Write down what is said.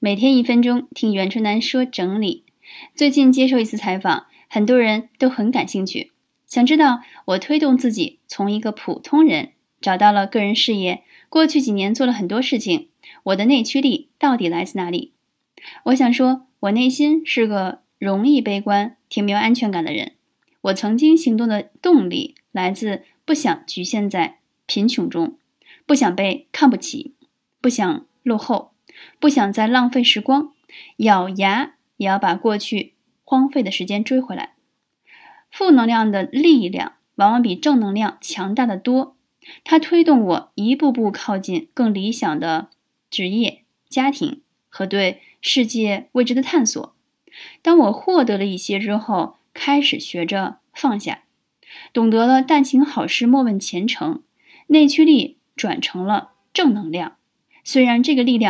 每天一分钟听袁春楠说整理。最近接受一次采访，很多人都很感兴趣，想知道我推动自己从一个普通人找到了个人事业，过去几年做了很多事情，我的内驱力到底来自哪里？我想说，我内心是个容易悲观、挺没有安全感的人。我曾经行动的动力来自不想局限在贫穷中，不想被看不起，不想落后。不想再浪费时光，咬牙也要把过去荒废的时间追回来。负能量的力量往往比正能量强大的多，它推动我一步步靠近更理想的职业、家庭和对世界未知的探索。当我获得了一些之后，开始学着放下，懂得了但行好事，莫问前程，内驱力转成了正能量。虽然这个力量。